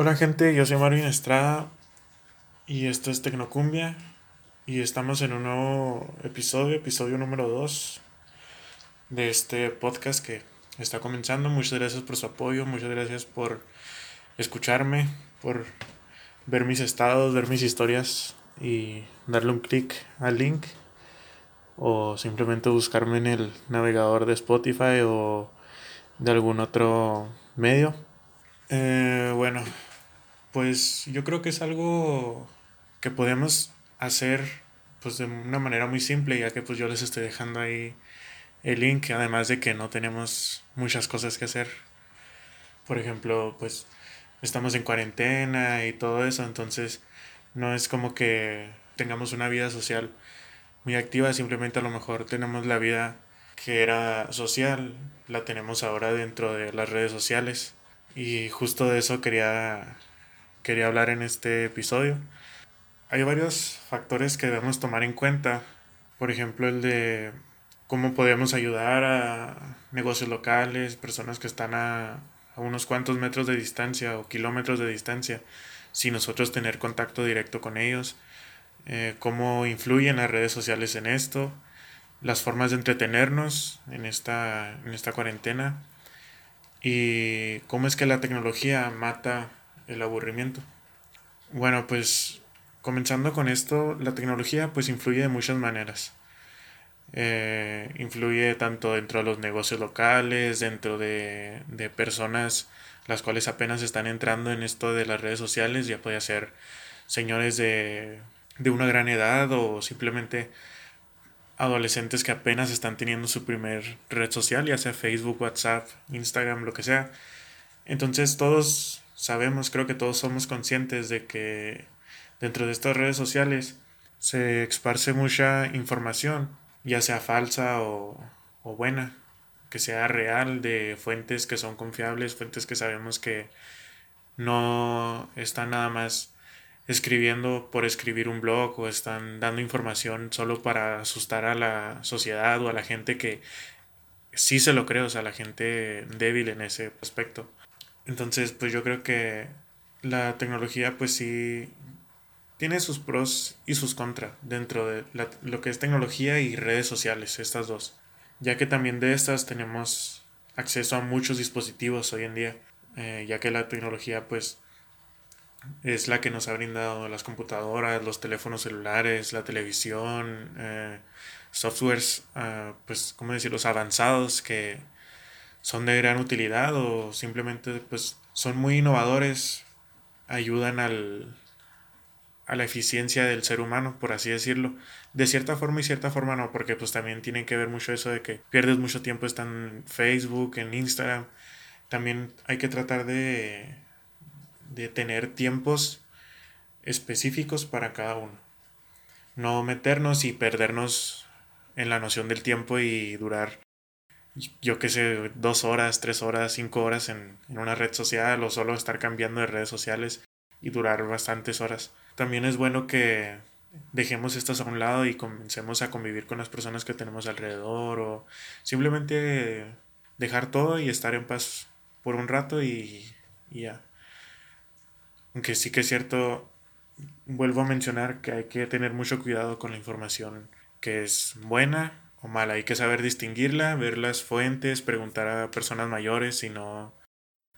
Hola gente, yo soy Marvin Estrada y esto es Tecnocumbia y estamos en un nuevo episodio, episodio número 2 de este podcast que está comenzando. Muchas gracias por su apoyo, muchas gracias por escucharme, por ver mis estados, ver mis historias y darle un clic al link o simplemente buscarme en el navegador de Spotify o de algún otro medio. Eh, bueno, pues yo creo que es algo que podemos hacer pues de una manera muy simple, ya que pues yo les estoy dejando ahí el link, además de que no tenemos muchas cosas que hacer. Por ejemplo, pues estamos en cuarentena y todo eso, entonces no es como que tengamos una vida social muy activa, simplemente a lo mejor tenemos la vida que era social, la tenemos ahora dentro de las redes sociales. Y justo de eso quería quería hablar en este episodio. Hay varios factores que debemos tomar en cuenta. Por ejemplo, el de cómo podemos ayudar a negocios locales, personas que están a, unos cuantos metros de distancia o kilómetros de distancia, sin nosotros tener contacto directo con ellos. Eh, cómo influyen las redes sociales en esto, las formas de entretenernos en esta, en esta cuarentena y cómo es que la tecnología mata el aburrimiento. Bueno, pues comenzando con esto, la tecnología pues influye de muchas maneras. Eh, influye tanto dentro de los negocios locales, dentro de, de personas las cuales apenas están entrando en esto de las redes sociales, ya puede ser señores de, de una gran edad o simplemente adolescentes que apenas están teniendo su primer red social, ya sea Facebook, WhatsApp, Instagram, lo que sea. Entonces todos sabemos, creo que todos somos conscientes de que dentro de estas redes sociales se esparce mucha información, ya sea falsa o, o buena, que sea real, de fuentes que son confiables, fuentes que sabemos que no están nada más escribiendo por escribir un blog o están dando información solo para asustar a la sociedad o a la gente que sí se lo cree, o sea, la gente débil en ese aspecto. Entonces, pues yo creo que la tecnología, pues sí, tiene sus pros y sus contras dentro de lo que es tecnología y redes sociales, estas dos. Ya que también de estas tenemos acceso a muchos dispositivos hoy en día, eh, ya que la tecnología, pues, es la que nos ha brindado las computadoras, los teléfonos celulares, la televisión, eh, softwares, uh, pues, ¿cómo decirlos? Avanzados que son de gran utilidad o simplemente pues son muy innovadores, ayudan al, a la eficiencia del ser humano, por así decirlo. De cierta forma y cierta forma no, porque pues también tienen que ver mucho eso de que pierdes mucho tiempo están en Facebook, en Instagram. También hay que tratar de, de tener tiempos específicos para cada uno. No meternos y perdernos en la noción del tiempo y durar yo qué sé, dos horas, tres horas, cinco horas en, en, una red social o solo estar cambiando de redes sociales y durar bastantes horas. También es bueno que dejemos estas a un lado y comencemos a convivir con las personas que tenemos alrededor o simplemente dejar todo y estar en paz por un rato y, y ya. Aunque sí que es cierto, vuelvo a mencionar que hay que tener mucho cuidado con la información que es buena o mala. Hay que saber distinguirla, ver las fuentes, preguntar a personas mayores si no,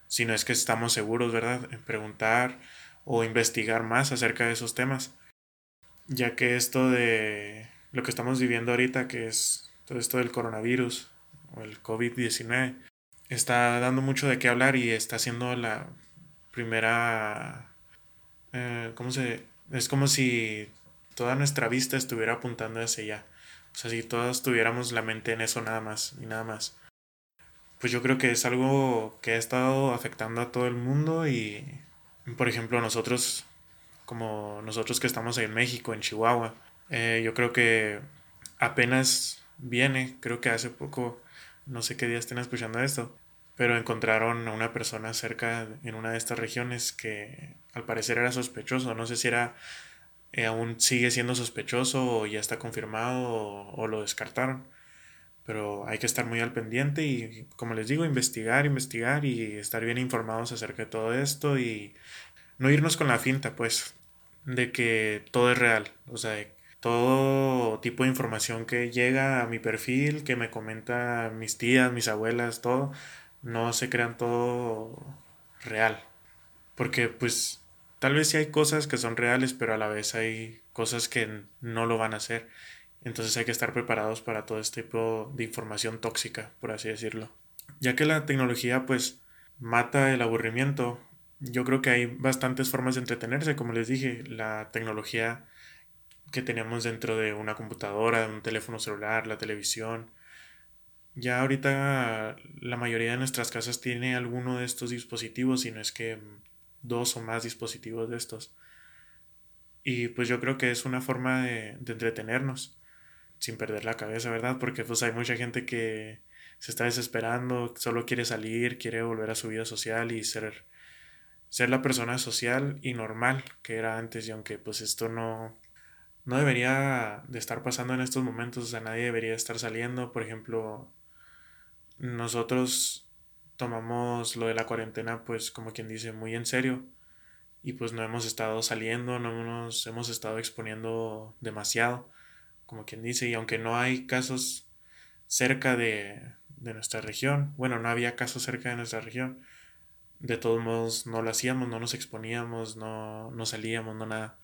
si no es que estamos seguros, ¿verdad? Preguntar o investigar más acerca de esos temas. Ya que esto de lo que estamos viviendo ahorita, que es todo esto del coronavirus o el COVID-19, está dando mucho de qué hablar y está siendo la primera... Eh, ¿Cómo se...? Es como si toda nuestra vista estuviera apuntando hacia allá o sea, si todos tuviéramos la mente en eso nada más y nada más. Pues yo creo que es algo que ha estado afectando a todo el mundo y, por ejemplo, nosotros, como nosotros que estamos en México, en Chihuahua, eh, yo creo que apenas viene, creo que hace poco, no sé qué día estén escuchando esto, pero encontraron a una persona cerca en una de estas regiones que al parecer era sospechoso, no sé si era eh, aún sigue siendo sospechoso o ya está confirmado o, lo descartaron. Pero hay que estar muy al pendiente y, como les digo, investigar, investigar y estar bien informados acerca de todo esto y no irnos con la finta, pues, de que todo es real. O sea, todo tipo de información que llega a mi perfil, que me comenta mis tías, mis abuelas, todo, no se crean todo real. Porque pues tal vez sí hay cosas que son reales, pero a la vez hay cosas que no lo van a hacer. Entonces hay que estar preparados para todo este tipo de información tóxica, por así decirlo. Ya que la tecnología pues mata el aburrimiento, yo creo que hay bastantes formas de entretenerse, como les dije, la tecnología que tenemos dentro de una computadora, un teléfono celular, la televisión. Ya ahorita la mayoría de nuestras casas tiene alguno de estos dispositivos, y no es que dos o más dispositivos de estos. Y pues yo creo que es una forma de, entretenernos sin perder la cabeza, ¿verdad? Porque pues hay mucha gente que se está desesperando, solo quiere salir, quiere volver a su vida social y ser, ser la persona social y normal que era antes. Y aunque pues esto no, no debería de estar pasando en estos momentos, o sea, nadie debería estar saliendo. Por ejemplo, nosotros tomamos lo de la cuarentena pues como quien dice muy en serio. Y pues no hemos estado saliendo, no nos hemos estado exponiendo demasiado, como quien dice, y aunque no hay casos cerca de, de nuestra región, bueno, no había casos cerca de nuestra región, de todos modos no lo hacíamos, no nos exponíamos, no, no salíamos, no nada.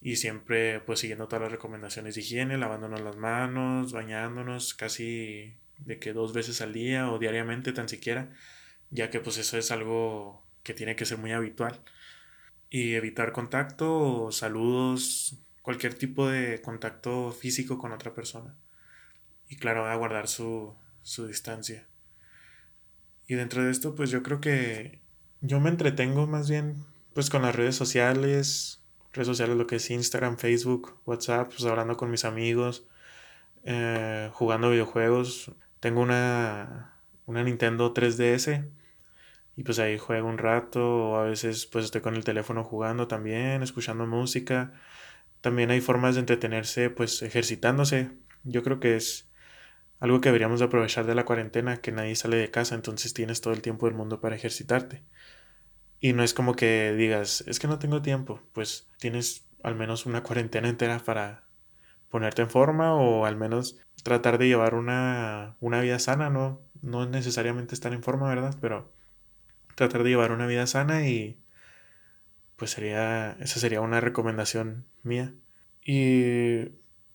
Y siempre pues siguiendo todas las recomendaciones de higiene, lavándonos las manos, bañándonos casi de que dos veces al día o diariamente tan siquiera, ya que pues eso es algo que tiene que ser muy habitual. Y evitar contacto, saludos, cualquier tipo de contacto físico con otra persona. Y claro, a guardar su, su distancia. Y dentro de esto pues yo creo que yo me entretengo más bien pues con las redes sociales, redes sociales, lo que es Instagram, Facebook, WhatsApp, pues hablando con mis amigos, eh, jugando videojuegos. Tengo una, una Nintendo 3DS y pues ahí juego un rato o a veces pues estoy con el teléfono jugando también, escuchando música. También hay formas de entretenerse pues ejercitándose. Yo creo que es algo que deberíamos aprovechar de la cuarentena, que nadie sale de casa, entonces tienes todo el tiempo del mundo para ejercitarte. Y no es como que digas, es que no tengo tiempo, pues tienes al menos una cuarentena entera para ponerte en forma o al menos tratar de llevar una, una vida sana, ¿no? No necesariamente estar en forma, ¿verdad? Pero tratar de llevar una vida sana y pues sería, esa sería una recomendación mía. Y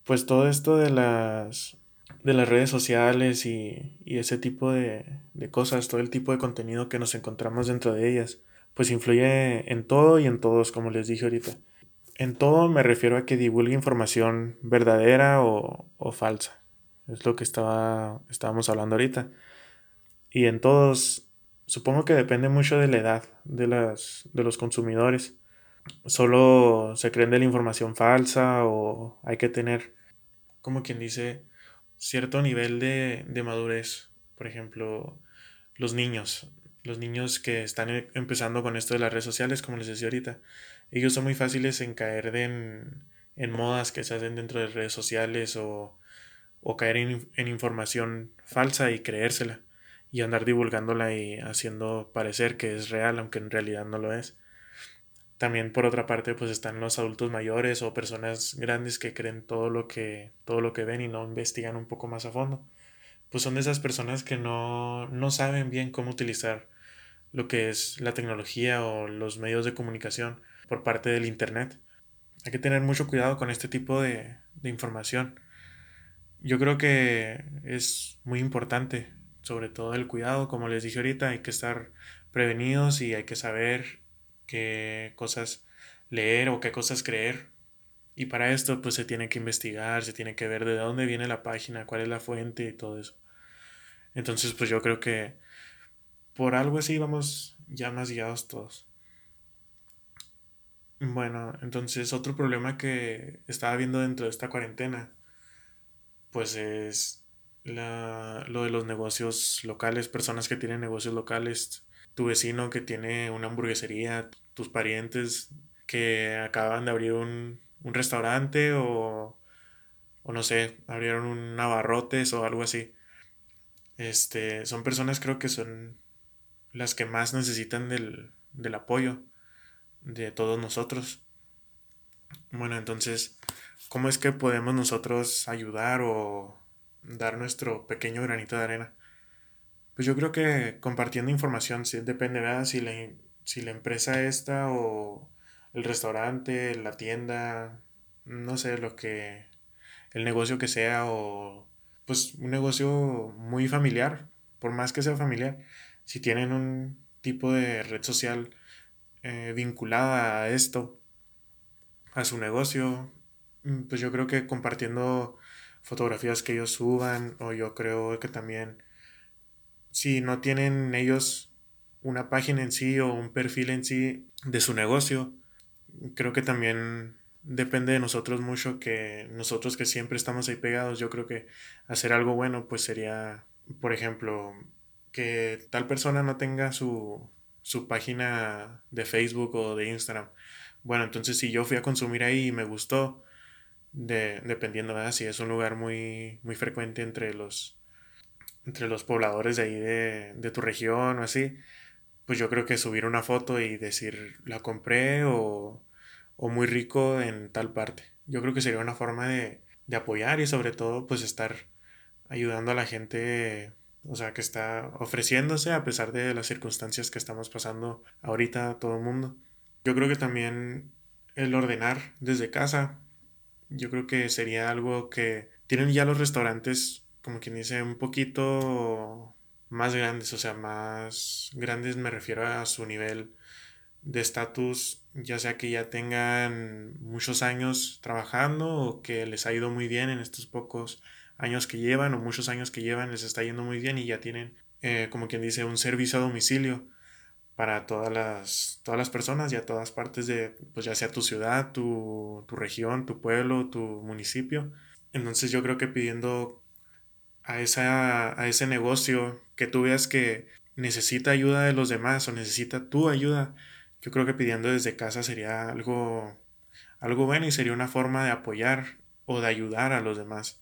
pues todo esto de las, de las redes sociales y, y ese tipo de, de cosas, todo el tipo de contenido que nos encontramos dentro de ellas, pues influye en todo y en todos, como les dije ahorita. En todo me refiero a que divulgue información verdadera o, falsa. Es lo que estaba, estábamos hablando ahorita. Y en todos, supongo que depende mucho de la edad de, las, de los consumidores. Solo se creen de la información falsa o hay que tener, como quien dice, cierto nivel de, de madurez. Por ejemplo, los niños los niños que están e, empezando con esto de las redes sociales, como les decía ahorita, ellos son muy fáciles en caer en, en modas que se hacen dentro de redes sociales o, o caer en, en, información falsa y creérsela y andar divulgándola y haciendo parecer que es real, aunque en realidad no lo es. También por otra parte, pues están los adultos mayores o personas grandes que creen todo lo que, todo lo que ven y no investigan un poco más a fondo. Pues son de esas personas que no, no saben bien cómo utilizar lo que es la tecnología o los medios de comunicación por parte del Internet. Hay que tener mucho cuidado con este tipo de, información. Yo creo que es muy importante, sobre todo el cuidado, como les dije ahorita, hay que estar prevenidos y hay que saber qué cosas leer o qué cosas creer. Y para esto pues se tiene que investigar, se tiene que ver de dónde viene la página, cuál es la fuente y todo eso. Entonces pues yo creo que por algo así vamos ya más guiados todos. Bueno, entonces otro problema que estaba viendo dentro de esta cuarentena, pues es la, lo de los negocios locales, personas que tienen negocios locales, tu vecino que tiene una hamburguesería, tus parientes que acaban de abrir un, un restaurante o, o no sé, abrieron un abarrotes o algo así. Este, son personas creo que son las que más necesitan del, apoyo de todos nosotros. Bueno, entonces, ¿cómo es que podemos nosotros ayudar o dar nuestro pequeño granito de arena? Pues yo creo que compartiendo información, sí, depende, ¿verdad? Si la, si la empresa esta o el restaurante, la tienda, no sé, lo que, el negocio que sea o pues un negocio muy familiar, por más que sea familiar, si tienen un tipo de red social eh, vinculada a esto, a su negocio, mm, pues yo creo que compartiendo fotografías que ellos suban o yo creo que también si no tienen ellos una página en sí o un perfil en sí de su negocio, creo que también depende de nosotros mucho que nosotros que siempre estamos ahí pegados, yo creo que hacer algo bueno pues sería, por ejemplo, que tal persona no tenga su, su página de Facebook o de Instagram. Bueno, entonces si yo fui a consumir ahí y me gustó, de, dependiendo de si es un lugar muy, muy frecuente entre los, entre los pobladores de ahí de, de tu región o así, pues yo creo que subir una foto y decir la compré o o muy rico en tal parte. Yo creo que sería una forma de, de apoyar y sobre todo pues estar ayudando a la gente, o sea, que está ofreciéndose a pesar de las circunstancias que estamos pasando ahorita todo el mundo. Yo creo que también el ordenar desde casa, yo creo que sería algo que tienen ya los restaurantes, como quien dice, un poquito más grandes, o sea, más grandes me refiero a su nivel de estatus, ya sea que ya tengan muchos años trabajando o que les ha ido muy bien en estos pocos años que llevan o muchos años que llevan les está yendo muy bien y ya tienen, eh, como quien dice, un servicio a domicilio para todas las, todas las personas y a todas partes de, pues ya sea tu ciudad, tu, tu región, tu pueblo, tu municipio. Entonces yo creo que pidiendo a, esa, a ese negocio que tú veas que necesita ayuda de los demás o necesita tu ayuda, yo creo que pidiendo desde casa sería algo, algo bueno y sería una forma de apoyar o de ayudar a los demás.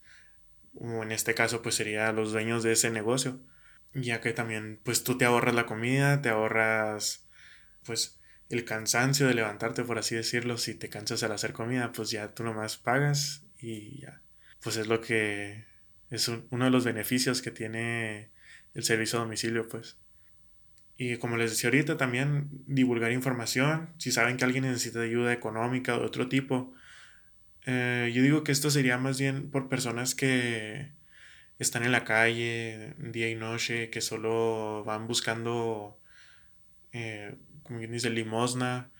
O en este caso, pues sería los dueños de ese negocio. Ya que también, pues tú te ahorras la comida, te ahorras, pues, el cansancio de levantarte, por así decirlo. Si te cansas al hacer comida, pues ya tú nomás pagas y ya. Pues es lo que es uno de los beneficios que tiene el servicio a domicilio, pues. Y como les decía ahorita, también divulgar información. Si saben que alguien necesita ayuda económica o de otro tipo. Eh, yo digo que esto sería más bien por personas que están en la calle día y noche, que solo van buscando, eh, como quien dice, limosna,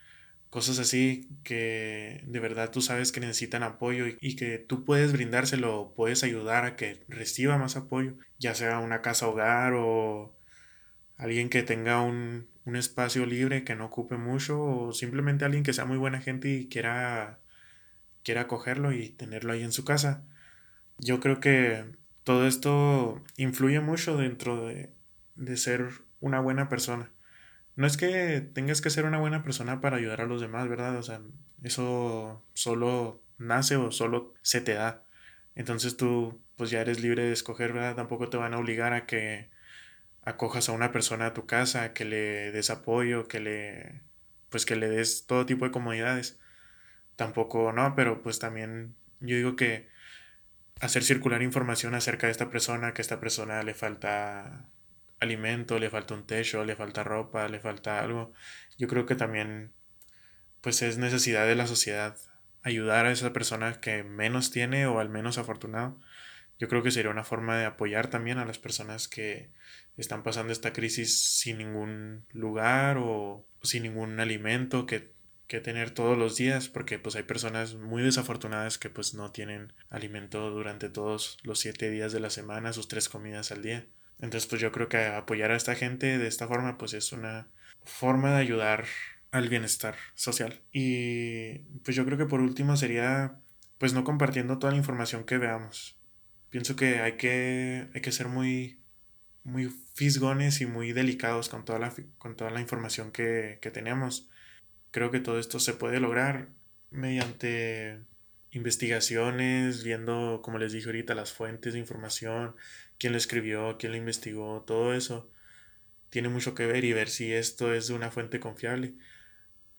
cosas así que de verdad tú sabes que necesitan apoyo y, y que tú puedes brindárselo, puedes ayudar a que reciba más apoyo, ya sea una casa hogar o alguien que tenga un, un espacio libre que no ocupe mucho o simplemente alguien que sea muy buena gente y quiera, quiera cogerlo y tenerlo ahí en su casa. Yo creo que todo esto influye mucho dentro de, de ser una buena persona. No es que tengas que ser una buena persona para ayudar a los demás, ¿verdad? O sea, eso solo nace o solo se te da. Entonces tú pues ya eres libre de escoger, ¿verdad? Tampoco te van a obligar a que acojas a una persona a tu casa, que le des apoyo, que le pues que le des todo tipo de comodidades. Tampoco no, pero pues también yo digo que hacer circular información acerca de esta persona, que a esta persona le falta alimento, le falta un techo, le falta ropa, le falta algo. Yo creo que también pues es necesidad de la sociedad ayudar a esa persona que menos tiene o al menos afortunado. Yo creo que sería una forma de apoyar también a las personas que están pasando esta crisis sin ningún lugar o sin ningún alimento que, que tener todos los días porque pues hay personas muy desafortunadas que pues no tienen alimento durante todos los siete días de la semana, sus tres comidas al día. Entonces pues yo creo que apoyar a esta gente de esta forma pues es una forma de ayudar al bienestar social. Y pues yo creo que por último sería pues no compartiendo toda la información que veamos. Pienso que hay que, hay que ser muy muy fisgones y muy delicados con toda la, con toda la información que, que tenemos. Creo que todo esto se puede lograr mediante investigaciones, viendo, como les dije ahorita, las fuentes de información, quién lo escribió, quién lo investigó, todo eso tiene mucho que ver y ver si esto es una fuente confiable.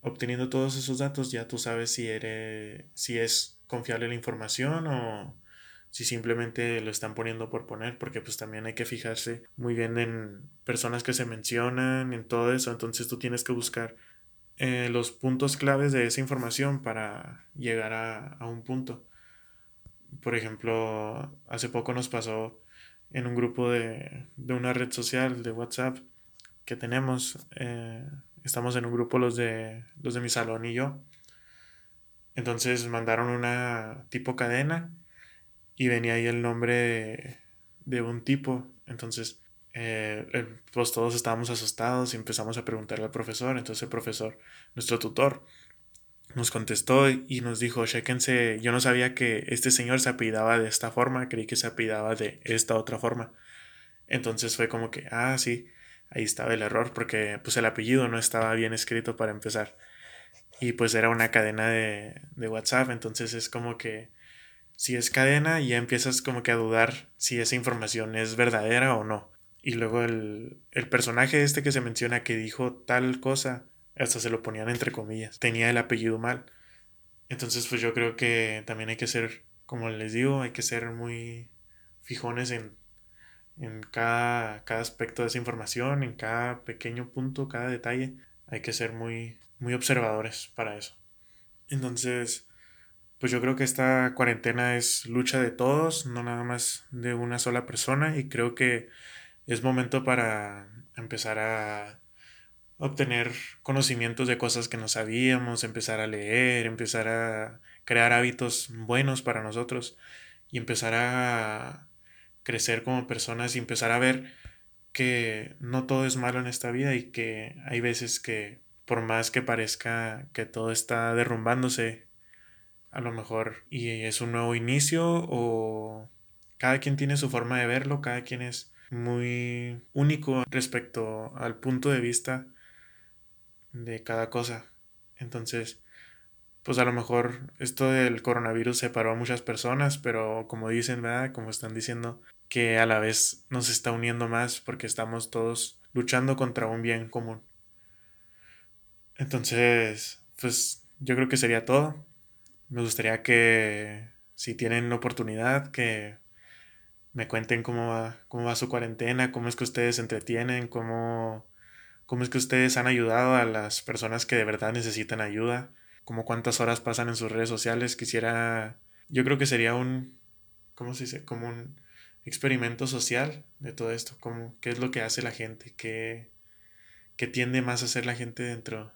obteniendo todos esos datos ya tú sabes si eres, si es confiable la información o si simplemente lo están poniendo por poner, porque pues también hay que fijarse muy bien en personas que se mencionan, en todo eso, entonces tú tienes que buscar eh, los puntos claves de esa información para llegar a, a, un punto. Por ejemplo, hace poco nos pasó en un grupo de, de una red social de WhatsApp que tenemos, eh, estamos en un grupo los de, los de mi salón y yo. Entonces mandaron una tipo cadena y venía ahí el nombre de, un tipo. Entonces, eh, pues todos estábamos asustados y empezamos a preguntarle al profesor. Entonces el profesor, nuestro tutor, nos contestó y nos dijo, chéquense, yo no sabía que este señor se apellidaba de esta forma, creí que se apellidaba de esta otra forma. Entonces fue como que, ah, sí, ahí estaba el error, porque pues el apellido no estaba bien escrito para empezar. Y pues era una cadena de, de WhatsApp, entonces es como que si es cadena, ya empiezas como que a dudar si esa información es verdadera o no. Y luego el, el personaje este que se menciona que dijo tal cosa, hasta se lo ponían entre comillas, tenía el apellido mal. Entonces pues yo creo que también hay que ser, como les digo, hay que ser muy fijones en, en cada, cada aspecto de esa información, en cada pequeño punto, cada detalle. Hay que ser muy, muy observadores para eso. Entonces, pues yo creo que esta cuarentena es lucha de todos, no nada más de una sola persona y creo que es momento para empezar a obtener conocimientos de cosas que no sabíamos, empezar a leer, empezar a crear hábitos buenos para nosotros y empezar a crecer como personas y empezar a ver que no todo es malo en esta vida y que hay veces que por más que parezca que todo está derrumbándose, a lo mejor y es un nuevo inicio o cada quien tiene su forma de verlo, cada quien es muy único respecto al punto de vista de cada cosa. Entonces, pues a lo mejor esto del coronavirus separó a muchas personas, pero como dicen, ¿verdad? Como están diciendo, que a la vez nos está uniendo más porque estamos todos luchando contra un bien común. Entonces, pues yo creo que sería todo. Me gustaría que si tienen oportunidad que me cuenten cómo va, cómo va su cuarentena, cómo es que ustedes entretienen, cómo, cómo es que ustedes han ayudado a las personas que de verdad necesitan ayuda, como cuántas horas pasan en sus redes sociales. Quisiera, yo creo que sería un, ¿cómo se dice? Como un experimento social de todo esto, como qué es lo que hace la gente, qué, qué tiende más a hacer la gente dentro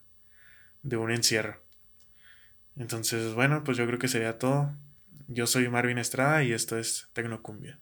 de un encierro. Entonces, bueno, pues yo creo que sería todo. Yo soy Marvin Estrada y esto es Tecnocumbia.